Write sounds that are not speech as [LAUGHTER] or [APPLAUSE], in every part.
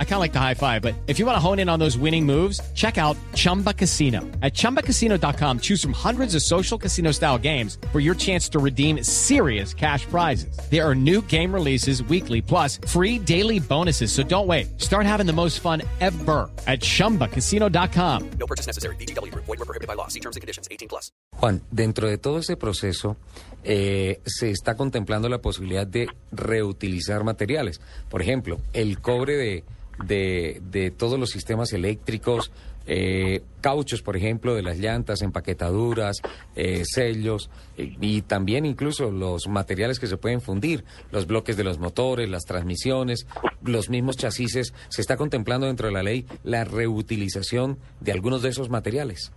I kind of like the high five, but if you want to hone in on those winning moves, check out Chumba Casino. At ChumbaCasino.com, choose from hundreds of social casino style games for your chance to redeem serious cash prizes. There are new game releases weekly, plus free daily bonuses. So don't wait. Start having the most fun ever at ChumbaCasino.com. No purchase necessary. BGW. Void were prohibited by law. See terms and conditions. 18 plus. Juan, dentro de todo ese proceso, eh, se está contemplando la posibilidad de reutilizar materiales. Por ejemplo, el cobre de, de, de todos los sistemas eléctricos, eh, cauchos, por ejemplo, de las llantas, empaquetaduras, eh, sellos eh, y también incluso los materiales que se pueden fundir, los bloques de los motores, las transmisiones, los mismos chasis. Se está contemplando dentro de la ley la reutilización de algunos de esos materiales.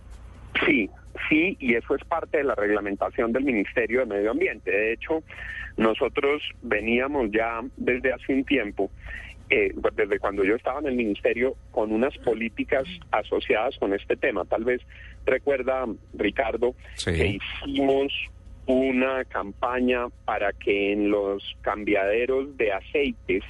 Sí, sí, y eso es parte de la reglamentación del Ministerio de Medio Ambiente. De hecho, nosotros veníamos ya desde hace un tiempo, eh, desde cuando yo estaba en el Ministerio, con unas políticas asociadas con este tema. Tal vez recuerda, Ricardo, Sí. que hicimos una campaña para que en los cambiaderos de aceites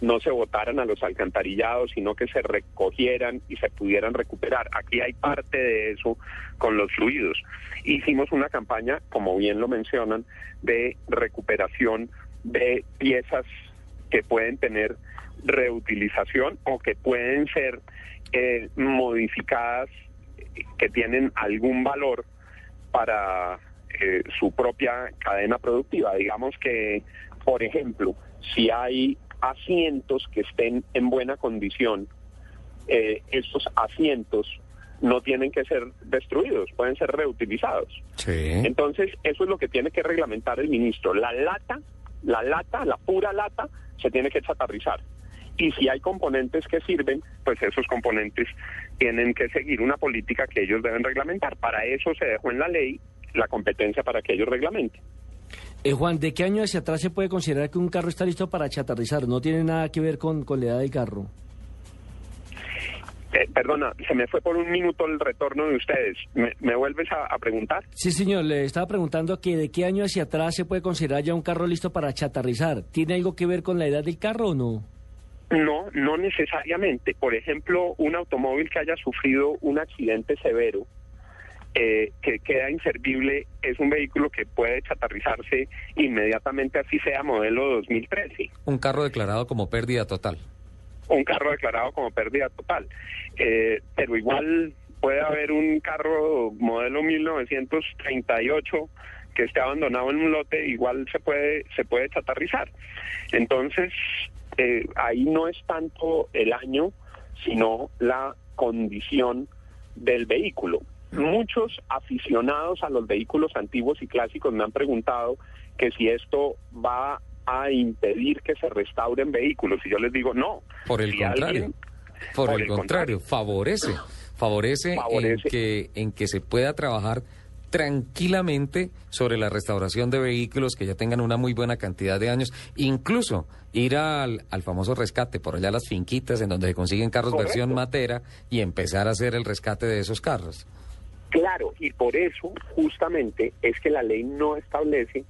no se botaran a los alcantarillados, sino que se recogieran y se pudieran recuperar. Aquí hay parte de eso con los fluidos. Hicimos una campaña, como bien lo mencionan, de recuperación de piezas que pueden tener reutilización o que pueden ser eh, modificadas, que tienen algún valor para eh, su propia cadena productiva. Digamos que, por ejemplo, si hay asientos que estén en buena condición, eh, estos asientos no tienen que ser destruidos, pueden ser reutilizados. Sí. Entonces, eso es lo que tiene que reglamentar el ministro. La lata, la lata, la pura lata, se tiene que chatarrizar. Y si hay componentes que sirven, pues esos componentes tienen que seguir una política que ellos deben reglamentar. Para eso se dejó en la ley la competencia para que ellos reglamenten. Eh, Juan, ¿de qué año hacia atrás se puede considerar que un carro está listo para chatarrizar? No tiene nada que ver con, con la edad del carro. Eh, perdona, se me fue por un minuto el retorno de ustedes. ¿Me, me vuelves a, a preguntar? Sí, señor, le estaba preguntando que de qué año hacia atrás se puede considerar ya un carro listo para chatarrizar. ¿Tiene algo que ver con la edad del carro o no? No, no necesariamente. Por ejemplo, un automóvil que haya sufrido un accidente severo, eh, que queda inservible, es un vehículo que puede chatarrizarse inmediatamente, así sea modelo 2013. Un carro declarado como pérdida total. Un carro declarado como pérdida total. Eh, pero igual puede haber un carro modelo 1938 que esté abandonado en un lote, igual se puede, se puede chatarrizar. Entonces, eh, ahí no es tanto el año, sino la condición del vehículo. Muchos aficionados a los vehículos antiguos y clásicos me han preguntado que si esto va a impedir que se restauren vehículos. Y yo les digo, no. Por el Si contrario. alguien- Por, por el, el contrario, favorece. Favorece, Favorece. En, que, en que se pueda trabajar tranquilamente sobre la restauración de vehículos que ya tengan una muy buena cantidad de años. Incluso ir al, al famoso rescate, por allá a las finquitas en donde se consiguen carros Correcto. versión matera y empezar a hacer el rescate de esos carros. Claro, y por eso justamente es que la ley no establece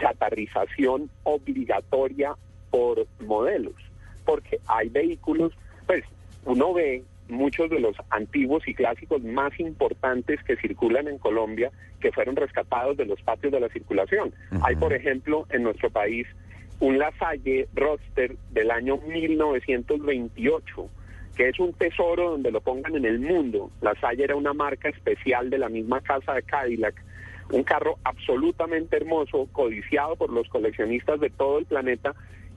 chatarrización obligatoria por modelos, porque hay vehículos, pues uno ve muchos de los antiguos y clásicos más importantes que circulan en Colombia que fueron rescatados de los patios de la circulación. Hay, por ejemplo, en nuestro país un Lasalle Roadster del año 1928 que es un tesoro donde lo pongan en el mundo. La Salle era una marca especial de la misma casa de Cadillac, un carro absolutamente hermoso, codiciado por los coleccionistas de todo el planeta,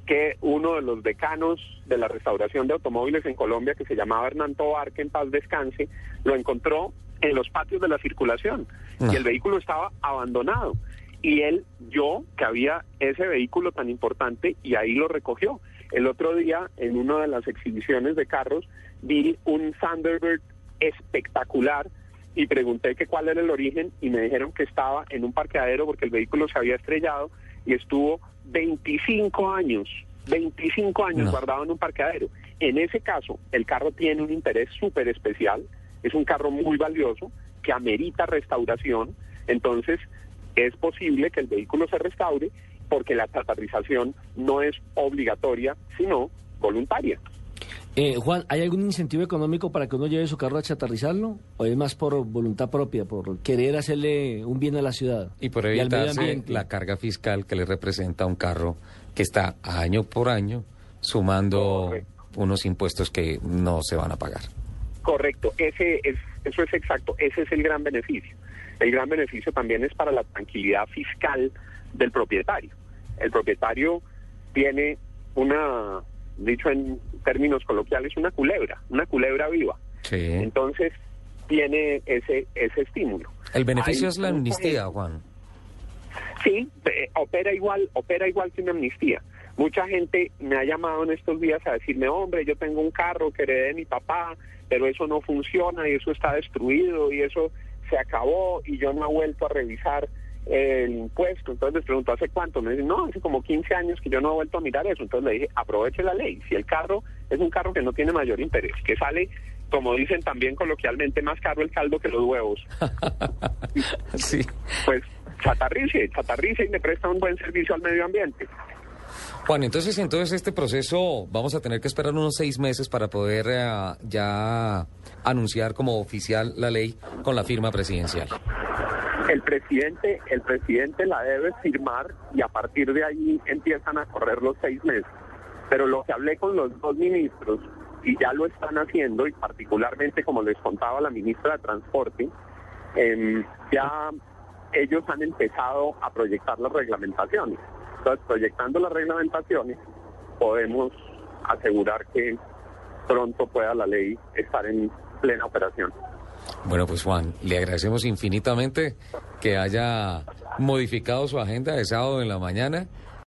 que uno de los decanos de la restauración de automóviles en Colombia, que se llamaba Hernán Tobar, que en paz descanse, lo encontró en los patios de la circulación Ah. y el vehículo estaba abandonado. Y él, yo, que había ese vehículo tan importante, y ahí lo recogió. El otro día, en una de las exhibiciones de carros, vi un Thunderbird espectacular y pregunté que cuál era el origen y me dijeron que estaba en un parqueadero porque el vehículo se había estrellado y estuvo 25 años, 25 años No. guardado en un parqueadero. En ese caso, el carro tiene un interés súper especial, es un carro muy valioso que amerita restauración, entonces es posible que el vehículo se restaure porque la chatarrización no es obligatoria, sino voluntaria. Eh, Juan, ¿hay algún incentivo económico para que uno lleve su carro a chatarrizarlo? ¿O es más por voluntad propia, por querer hacerle un bien a la ciudad? Y por evitarse ambiente? la carga fiscal que le representa un carro que está año por año sumando Correcto. unos impuestos que no se van a pagar. Correcto, ese es, eso es exacto, ese es el gran beneficio. El gran beneficio también es para la tranquilidad fiscal del propietario. El propietario tiene una, dicho en términos coloquiales, una culebra, una culebra viva. Sí. Entonces tiene ese ese estímulo. El beneficio Hay es la amnistía, gente- Juan. Sí, eh, opera igual, opera igual que una amnistía. Mucha gente me ha llamado en estos días a decirme, hombre, yo tengo un carro que heredé de mi papá, pero eso no funciona y eso está destruido y eso se acabó y yo no he vuelto a revisar el impuesto. Entonces les pregunto, ¿hace cuánto? Me dicen, no, hace como 15 años que yo no he vuelto a mirar eso. Entonces le dije, aproveche la ley. Si el carro es un carro que no tiene mayor interés, que sale, como dicen también coloquialmente, más caro el caldo que los huevos, [LAUGHS] sí. pues chatarrice, chatarrice y le presta un buen servicio al medio ambiente. Juan, entonces, entonces este proceso vamos a tener que esperar unos seis meses para poder eh, ya anunciar como oficial la ley con la firma presidencial. El presidente, el presidente la debe firmar y a partir de ahí empiezan a correr los seis meses. Pero lo que hablé con los dos ministros y ya lo están haciendo y particularmente como les contaba la ministra de Transporte, em, ya ellos han empezado a proyectar las reglamentaciones. Entonces, proyectando las reglamentaciones, podemos asegurar que pronto pueda la ley estar en plena operación. Bueno, pues Juan, le agradecemos infinitamente que haya modificado su agenda de sábado en la mañana